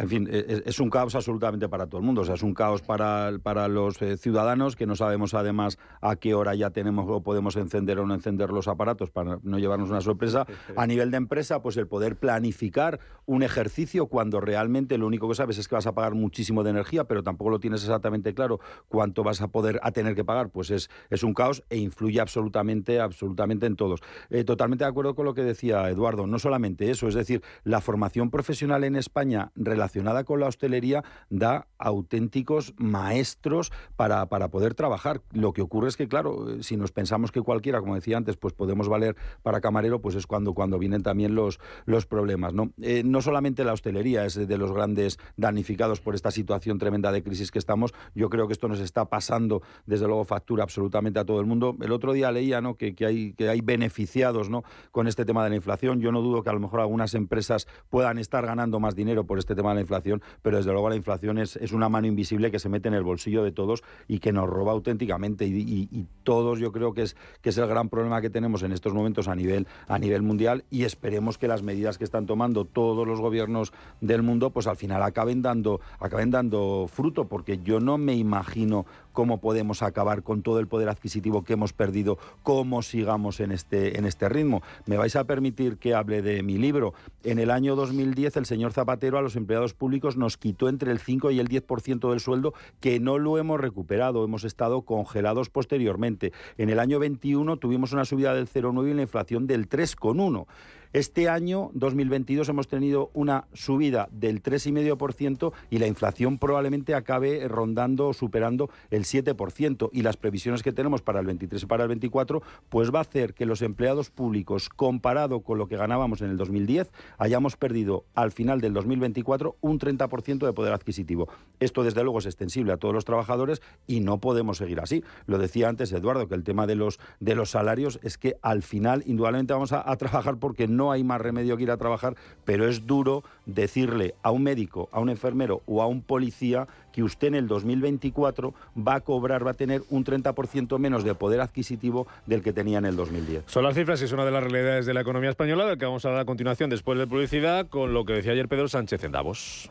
en fin, e, e, es, un caos absolutamente para todo el mundo. O sea, es un caos para, para los eh, ciudadanos que no sabemos además a qué hora ya tenemos o podemos encender o no encender los aparatos para no llevarnos una sorpresa. A nivel de empresa, pues el poder planificar un ejercicio cuando realmente lo único que sabes es que vas a pagar muchísimo de energía, pero tampoco lo tienes exactamente claro cuánto vas a poder a tener que pagar, pues es, es un caos e influye absolutamente, absolutamente en todos. Eh, totalmente de acuerdo con lo que decía Eduardo. No solamente eso, es decir, la formación profesional en España relacionada relacionada con la hostelería da auténticos maestros para, para poder trabajar. Lo que ocurre es que, claro, eh, si nos pensamos que cualquiera, como decía antes, pues podemos valer para camarero, pues es cuando, cuando vienen también los, los problemas. ¿no? Eh, no solamente la hostelería es de los grandes damnificados por esta situación tremenda de crisis que estamos, yo creo que esto nos está pasando, desde luego, factura absolutamente a todo el mundo. El otro día leía ¿no? que, que, hay, que hay beneficiados ¿no? con este tema de la inflación. Yo no dudo que a lo mejor algunas empresas puedan estar ganando más dinero por este tema de inflación, pero desde luego la inflación es, es una mano invisible que se mete en el bolsillo de todos y que nos roba auténticamente. Y, todos yo creo que es, que es el gran problema que tenemos en estos momentos a nivel, a nivel mundial y esperemos que las medidas que están tomando todos los gobiernos del mundo pues al final acaben dando, acaben dando fruto, porque yo no me imagino cómo podemos acabar con todo el poder adquisitivo que hemos perdido, cómo sigamos en este, en este ritmo. Me vais a permitir que hable de mi libro. En el año 2010 el señor Zapatero a los empleados públicos nos quitó entre el 5 y el 10% del sueldo que no lo hemos recuperado, hemos estado congelados posteriormente. En el año 21 tuvimos una subida del 0,9 y una inflación del 3,1. Este año, 2022, hemos tenido una subida del 3,5% y la inflación probablemente acabe rondando o superando el 7%. Y las previsiones que tenemos para el 23 y para el 24, pues va a hacer que los empleados públicos, comparado con lo que ganábamos en el 2010, hayamos perdido al final del 2024 un 30% de poder adquisitivo. Esto, desde luego, es extensible a todos los trabajadores y no podemos seguir así. Lo decía antes Eduardo, que el tema de los, de los salarios es que al final, indudablemente, vamos a, a trabajar porque no no hay más remedio que ir a trabajar, pero es duro decirle a un médico, a un enfermero o a un policía que usted en el 2024 va a cobrar, va a tener un 30% menos de poder adquisitivo del que tenía en el 2010. Son las cifras y es una de las realidades de la economía española, del que vamos a dar a continuación después de publicidad con lo que decía ayer Pedro Sánchez en Davos.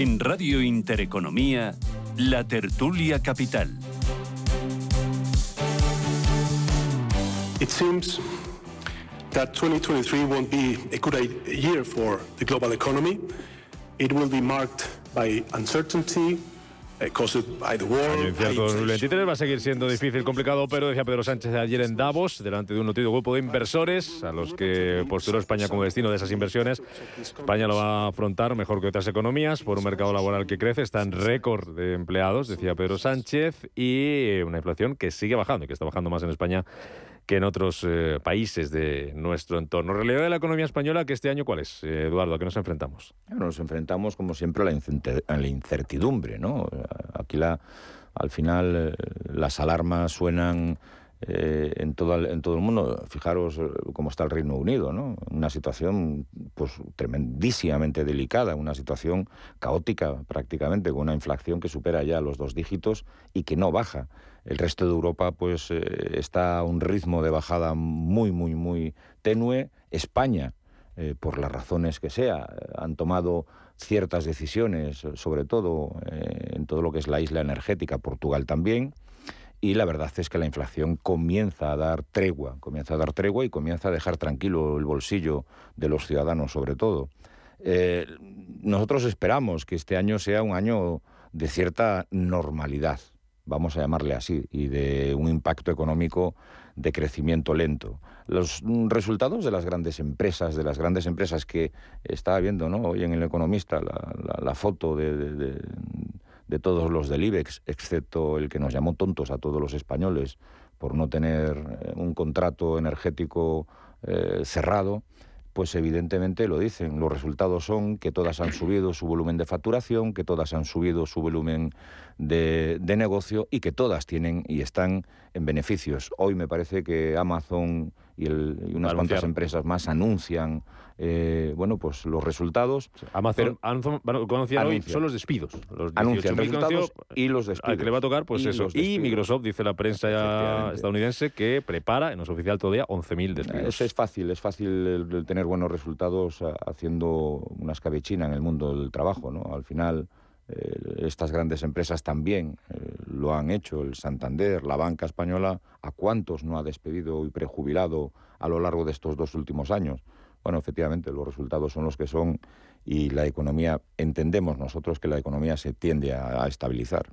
En Radio Intereconomía, La Tertulia Capital. It seems that 2023 won't be a good year for the global economy. It will be marked by uncertainty, El 2023 va a seguir siendo difícil, complicado, pero decía Pedro Sánchez ayer en Davos, delante de un nutrido grupo de inversores a los que postuló España como destino de esas inversiones. España lo va a afrontar mejor que otras economías por un mercado laboral que crece, está en récord de empleados, decía Pedro Sánchez, y una inflación que sigue bajando y que está bajando más en España que en otros eh, países de nuestro entorno. ¿Realidad de la economía española que este año cuál es, eh, Eduardo? ¿A qué nos enfrentamos? nos enfrentamos, como siempre, a la incertidumbre. ¿no? Aquí la, al final eh, las alarmas suenan en, todo el, en todo el mundo. Fijaros cómo está el Reino Unido, ¿no? Una situación pues tremendísimamente delicada, una situación caótica prácticamente, con una inflación que supera ya los dos dígitos y que no baja. El resto de Europa pues eh, está a un ritmo de bajada muy, muy, muy tenue. España eh, por las razones que sea, han tomado ciertas decisiones, sobre todo eh, en todo lo que es la isla energética, Portugal también, y la verdad es que la inflación comienza a dar tregua, comienza a dar tregua y comienza a dejar tranquilo el bolsillo de los ciudadanos sobre todo. Eh, nosotros esperamos que este año sea un año de cierta normalidad, vamos a llamarle así, y de un impacto económico de crecimiento lento. Los resultados de las grandes empresas, de las grandes empresas que estaba viendo ¿no? hoy en El Economista, la, foto de, de, todos los del IBEX, excepto el que nos llamó tontos a todos los españoles por no tener eh, un contrato energético eh, cerrado, pues evidentemente lo dicen. Los resultados son que todas han subido su volumen de facturación, que todas han subido su volumen de, negocio y que todas tienen y están en beneficios. Hoy me parece que Amazon y, unas cuantas empresas más anuncian eh, bueno, pues los resultados. Amazon, conocían hoy son los despidos. Los anuncian resultados y los despidos. Al que le va a tocar, pues eso. Y Microsoft, dice la prensa estadounidense, que prepara, no es oficial todavía, 11.000 despidos. es fácil, es fácil tener buenos resultados haciendo una escabechina en el mundo del trabajo, ¿no? Al final... Eh, estas grandes empresas también eh, lo han hecho, el Santander, la banca española, ¿a cuántos no ha despedido y prejubilado a lo largo de estos dos últimos años? Bueno, efectivamente, los resultados son los que son y la economía, entendemos nosotros que la economía se tiende a, estabilizar.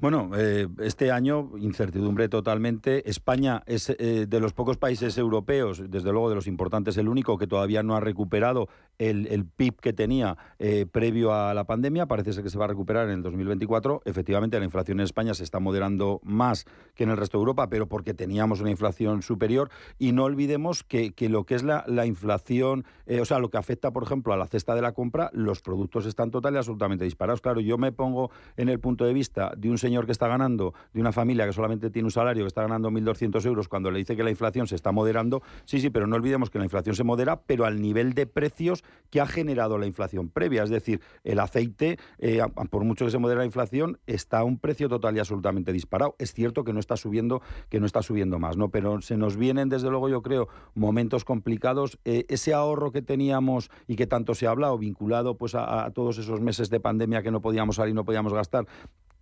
Bueno, eh, este año incertidumbre totalmente. España es de los pocos países europeos, desde luego de los importantes, el único que todavía no ha recuperado el, PIB que tenía eh, previo a la pandemia. Parece ser que se va a recuperar en el 2024. Efectivamente, la inflación en España se está moderando más que en el resto de Europa, pero porque teníamos una inflación superior. Y no olvidemos que, lo que es la, la inflación, o sea, lo que afecta, por ejemplo, a la cesta de la compra, los productos están totalmente absolutamente disparados. Claro, yo me pongo en el punto de vista de un señor que está ganando, de una familia que solamente tiene un salario que está ganando 1.200 euros, cuando le dice que la inflación se está moderando, sí, sí, pero no olvidemos que la inflación se modera, pero al nivel de precios que ha generado la inflación previa. Es decir, el aceite, eh, por mucho que se modere la inflación, está a un precio total y absolutamente disparado. Es cierto que no está subiendo, que no está subiendo más, ¿no? Pero se nos vienen, desde luego, yo creo, momentos complicados. Eh, ese ahorro que teníamos y que tanto se ha hablado, vinculado pues a, a todos esos meses de pandemia que no podíamos salir, no podíamos gastar,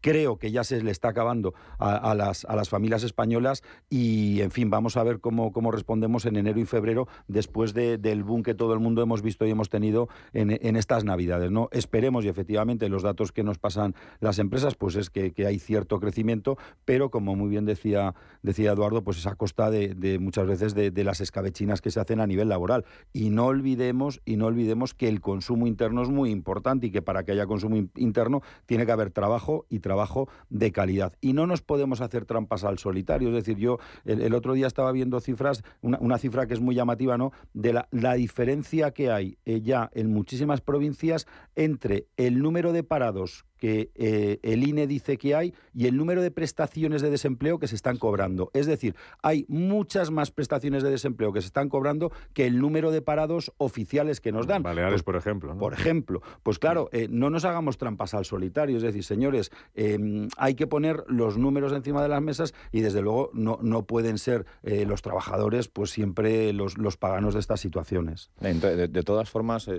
creo que ya se le está acabando a, las, a las familias españolas y, en fin, vamos a ver cómo, cómo respondemos en enero y febrero después del boom que todo el mundo hemos visto y hemos tenido en, estas Navidades. ¿no? Esperemos y efectivamente los datos que nos pasan las empresas pues es que, hay cierto crecimiento, pero como muy bien decía, decía Eduardo, pues es a costa de, muchas veces de, de, las escabechinas que se hacen a nivel laboral. Y no olvidemos, y no olvidemos que el consumo interno es muy importante y que para que haya consumo interno tiene que haber trabajo y trabajo trabajo de calidad. Y no nos podemos hacer trampas al solitario. Es decir, yo el, otro día estaba viendo cifras, una, cifra que es muy llamativa, ¿no? De la, la diferencia que hay eh, ya en muchísimas provincias entre el número de parados que eh, el INE dice que hay y el número de prestaciones de desempleo que se están cobrando. Es decir, hay muchas más prestaciones de desempleo que se están cobrando que el número de parados oficiales que nos dan. Baleares, pues, por ejemplo. Por ejemplo. Pues claro, eh, no nos hagamos trampas al solitario. Es decir, señores, em, hay que poner los números encima de las mesas y desde luego no, no pueden ser eh, los trabajadores pues siempre los, los paganos de estas situaciones. De, de todas formas,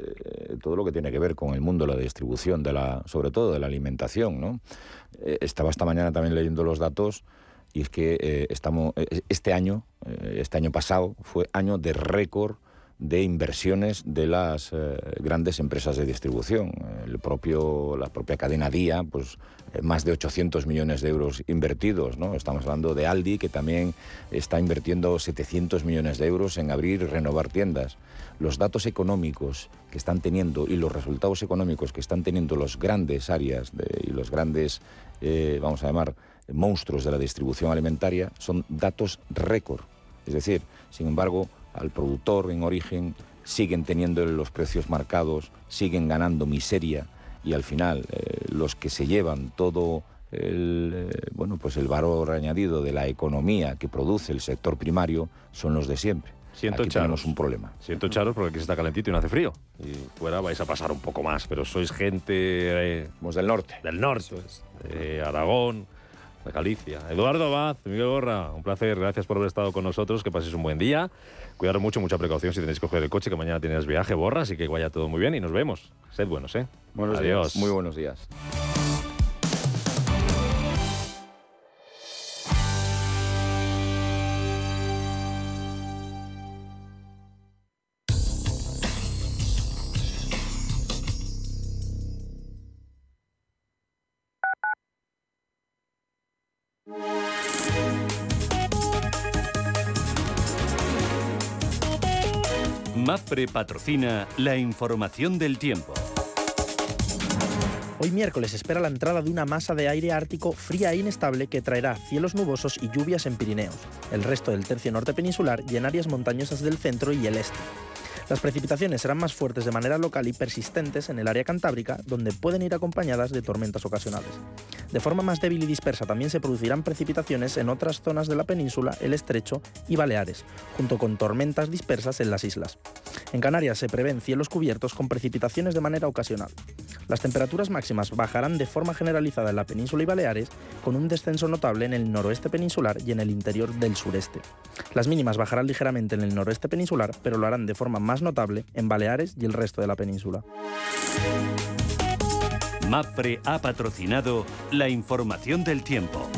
todo lo que tiene que ver con el mundo de la distribución, de la, sobre todo de la alimentación. ¿no? Eh, estaba esta mañana también leyendo los datos y es que eh, estamos, eh, este año, este año pasado, fue año de récord de inversiones de las grandes empresas de distribución. El propio, la propia cadena Día, pues más de 800 millones de euros invertidos. ¿no? Estamos hablando de Aldi, que también está invirtiendo 700 millones de euros en abrir y renovar tiendas los datos económicos que están teniendo y los resultados económicos que están teniendo los grandes áreas y los grandes, eh, vamos a llamar, monstruos de la distribución alimentaria son datos récord. Es decir, sin embargo, al productor en origen siguen teniendo los precios marcados, siguen ganando miseria y al final eh, los que se llevan todo el, eh, bueno, pues el valor añadido de la economía que produce el sector primario son los de siempre. Siento aquí tenemos un problema. Siento echaros porque aquí se está calentito y no hace frío. Y fuera vais a pasar un poco más, pero sois gente... Eh, del norte. Del norte. De Aragón, de Galicia. Eduardo Abad, Miguel Gorra, un placer, gracias por haber estado con nosotros, que paséis un buen día. Cuidaros mucho, mucha precaución si tenéis que coger el coche, que mañana tienes viaje, Borra, así que vaya todo muy bien y nos vemos. Sed buenos, ¿eh? Buenos Adiós. días. Muy buenos días. Patrocina la información del tiempo. Hoy miércoles espera la entrada de una masa de aire ártico fría e inestable que traerá cielos nubosos y lluvias en Pirineos, el resto del tercio norte peninsular y en áreas montañosas del centro y el este. Las precipitaciones serán más fuertes de manera local y persistentes en el área cantábrica, donde pueden ir acompañadas de tormentas ocasionales. De forma más débil y dispersa también se producirán precipitaciones en otras zonas de la península, el estrecho y Baleares, junto con tormentas dispersas en las islas. En Canarias se prevén cielos cubiertos con precipitaciones de manera ocasional. Las temperaturas máximas bajarán de forma generalizada en la península y Baleares, con un descenso notable en el noroeste peninsular y en el interior del sureste. Las mínimas bajarán ligeramente en el noroeste peninsular, pero lo harán de forma más notable en Baleares y el resto de la península. MAPRE ha patrocinado la información del tiempo.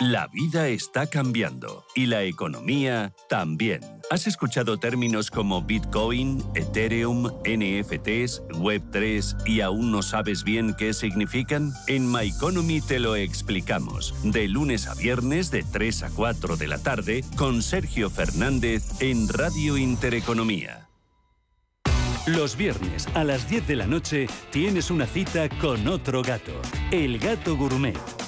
La vida está cambiando y la economía también. ¿Has escuchado términos como Bitcoin, Ethereum, NFTs, Web3 y aún no sabes bien qué significan? En My Economy te lo explicamos. De lunes a viernes de 3 a 4 de la tarde con Sergio Fernández en Radio Intereconomía. Los viernes a las 10 de la noche tienes una cita con otro gato, el gato gourmet.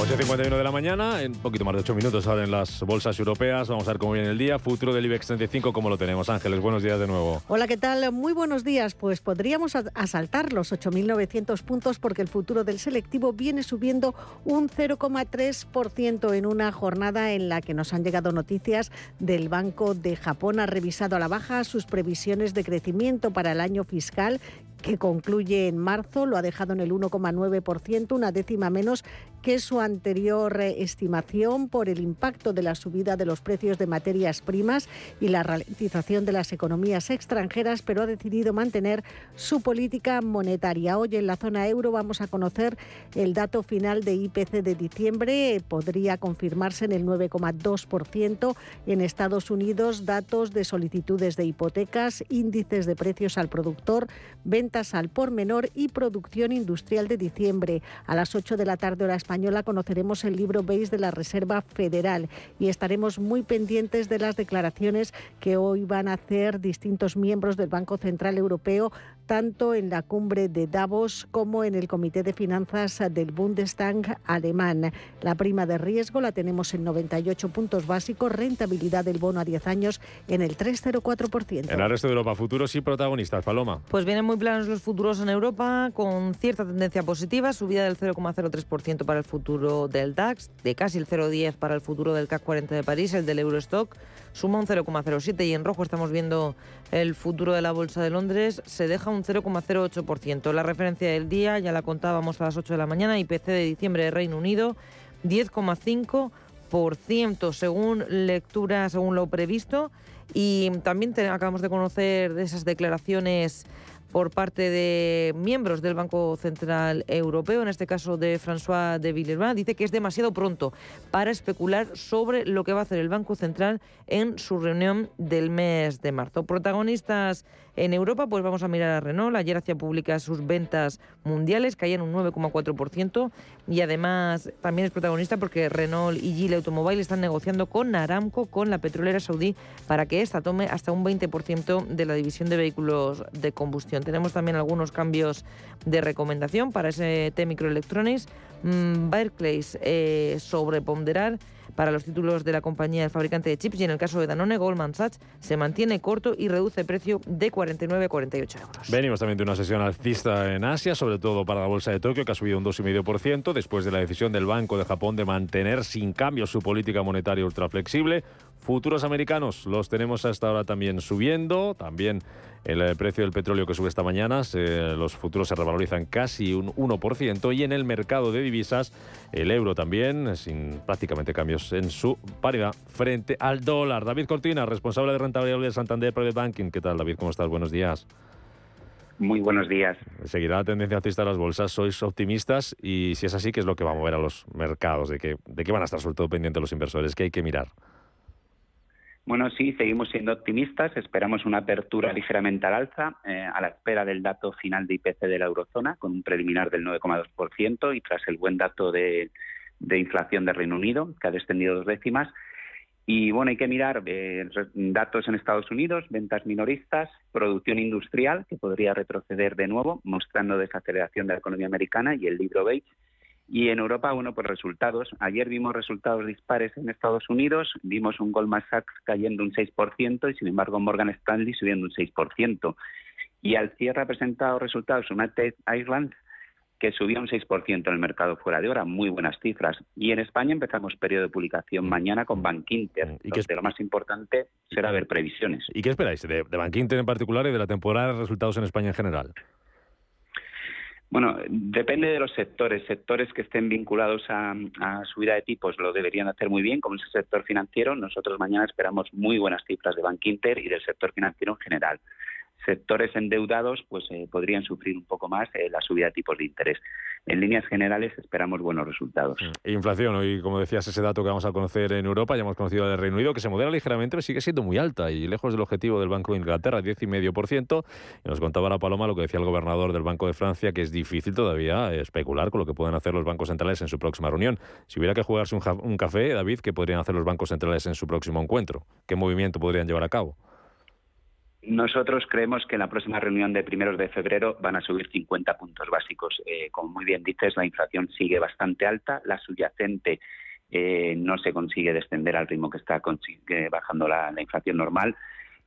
8.51 de la mañana, en poquito más de 8 minutos abren las bolsas europeas. Vamos a ver cómo viene el día. Futuro del IBEX 35, ¿cómo lo tenemos? Ángeles, buenos días de nuevo. Hola, ¿qué tal? Muy buenos días. Pues podríamos asaltar los 8.900 puntos porque el futuro del selectivo viene subiendo un 0,3% en una jornada en la que nos han llegado noticias del Banco de Japón. Ha revisado a la baja sus previsiones de crecimiento para el año fiscal que concluye en marzo, lo ha dejado en el 1,9%, una décima menos que su anterior eh, estimación por el impacto de la subida de los precios de materias primas y la ralentización de las economías extranjeras, pero ha decidido mantener su política monetaria. Hoy en la zona euro vamos a conocer el dato final de IPC de diciembre, podría confirmarse en el 9,2%. En Estados Unidos, datos de solicitudes de hipotecas, índices de precios al productor, ventas al por menor y producción industrial de diciembre. A las 8 de la tarde hora española conoceremos el libro BASE de la Reserva Federal y estaremos muy pendientes de las declaraciones que hoy van a hacer distintos miembros del Banco Central Europeo, tanto en la cumbre de Davos como en el Comité de Finanzas del Bundestag alemán. La prima de riesgo la tenemos en 98 puntos básicos, rentabilidad del bono a 10 años en el 3,04%. En el resto de Europa, futuros y protagonistas, Paloma. Pues vienen muy planos los futuros en Europa, con cierta tendencia positiva, subida del 0,03% para el futuro del DAX, de casi el 0,10 para el futuro del CAC 40 de París, el del Eurostock suma un 0,07 y en rojo estamos viendo el futuro de la Bolsa de Londres, se deja un 0,08%. La referencia del día, ya la contábamos a las 8 de la mañana, IPC de diciembre de Reino Unido, 10,5% según lectura, según lo previsto. Y también acabamos de conocer de esas declaraciones por parte de miembros del Banco Central Europeo, en este caso de François de Villeurbanne, dice que es demasiado pronto para especular sobre lo que va a hacer el Banco Central en su reunión del mes de marzo. Protagonistas en Europa, pues vamos a mirar a Renault. Ayer hacía públicas sus ventas mundiales, caían un 9,4% y además también es protagonista porque Renault y Gile Automobile están negociando con Aramco, con la petrolera saudí, para que ésta tome hasta un 20% de la división de vehículos de combustión. Tenemos también algunos cambios de recomendación para ese T Microelectronics. Mm, Barclays eh, sobreponderar para los títulos de la compañía del fabricante de chips y en el caso de Danone, Goldman Sachs se mantiene corto y reduce precio de 49 a 48 euros. Venimos también de una sesión alcista en Asia, sobre todo para la bolsa de Tokio, que ha subido un 2,5% después de la decisión del Banco de Japón de mantener sin cambio su política monetaria ultraflexible. Futuros americanos los tenemos hasta ahora también subiendo, también el eh, precio del petróleo que sube esta mañana, los futuros se revalorizan casi un 1% y en el mercado de divisas el euro también, sin prácticamente cambios en su paridad frente al dólar. David Cortina, responsable de rentabilidad de Santander Private Banking. ¿Qué tal, David? ¿Cómo estás? Buenos días. Muy buenos días. ¿Seguirá la tendencia alcista de las bolsas? ¿Sois optimistas? Y si es así, ¿qué es lo que va a mover a los mercados? ¿De qué, de qué van a estar sobre todo pendientes los inversores? ¿Qué hay que mirar? Bueno, sí, seguimos siendo optimistas. Esperamos una apertura ligeramente al alza, eh, a la espera del dato final de IPC de la eurozona, con un preliminar del 9,2%, y tras el buen dato de, inflación de Reino Unido, que ha descendido dos décimas. Y bueno, hay que mirar eh, datos en Estados Unidos, ventas minoristas, producción industrial, que podría retroceder de nuevo, mostrando desaceleración de la economía americana, y el libro beige y en Europa, bueno, pues resultados. Ayer vimos resultados dispares en Estados Unidos, vimos un Goldman Sachs cayendo un 6% y sin embargo Morgan Stanley subiendo un 6%. Y al cierre ha presentado resultados United Ireland que subía un 6% en el mercado fuera de hora, muy buenas cifras. Y en España empezamos periodo de publicación mañana con Bankinter, ¿Y que lo más importante será ver previsiones. ¿Y qué esperáis de, de Bankinter en particular y de la temporada de resultados en España en general? Bueno, depende de los sectores. Sectores que estén vinculados a, subida de tipos lo deberían hacer muy bien, como es el sector financiero. Nosotros mañana esperamos muy buenas cifras de Bank Inter y del sector financiero en general sectores endeudados pues eh, podrían sufrir un poco más eh, la subida de tipos de interés. En líneas generales esperamos buenos resultados. Mm. Inflación, hoy como decías ese dato que vamos a conocer en Europa, ya hemos conocido el Reino Unido, que se modera ligeramente, pero sigue siendo muy alta y lejos del objetivo del Banco de Inglaterra, 10,5%. Y nos contaba la Paloma lo que decía el gobernador del Banco de Francia, que es difícil todavía especular con lo que pueden hacer los bancos centrales en su próxima reunión. Si hubiera que jugarse un café, David, ¿qué podrían hacer los bancos centrales en su próximo encuentro? ¿Qué movimiento podrían llevar a cabo? Nosotros creemos que en la próxima reunión de primeros de febrero van a subir 50 puntos básicos. Eh, como muy bien dices, la inflación sigue bastante alta, la subyacente eh, no se consigue descender al ritmo que está bajando la, inflación normal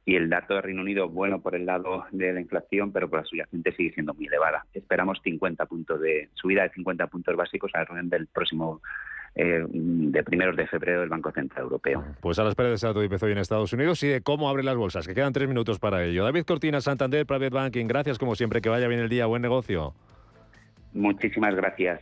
y el dato de Reino Unido bueno por el lado de la inflación, pero por la subyacente sigue siendo muy elevada. Esperamos 50 puntos de subida de 50 puntos básicos a la reunión del próximo eh, de primeros de febrero del Banco Central Europeo. Pues a la espera de ese dato IPC en Estados Unidos y de cómo abren las bolsas, que quedan tres minutos para ello. David Cortina, Santander Private Banking, gracias como siempre, que vaya bien el día, buen negocio. Muchísimas gracias.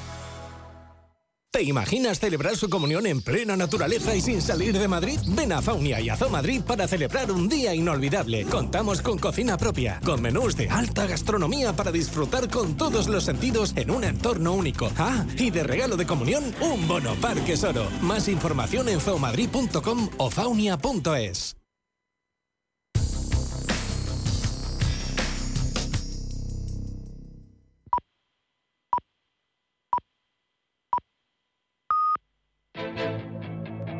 ¿Te imaginas celebrar su comunión en plena naturaleza y sin salir de Madrid? Ven a Faunia y a Zoo Madrid para celebrar un día inolvidable. Contamos con cocina propia, con menús de alta gastronomía para disfrutar con todos los sentidos en un entorno único. Ah, y de regalo de comunión, un bono Parque Soro. Más información en zoomadrid.com o faunia.es.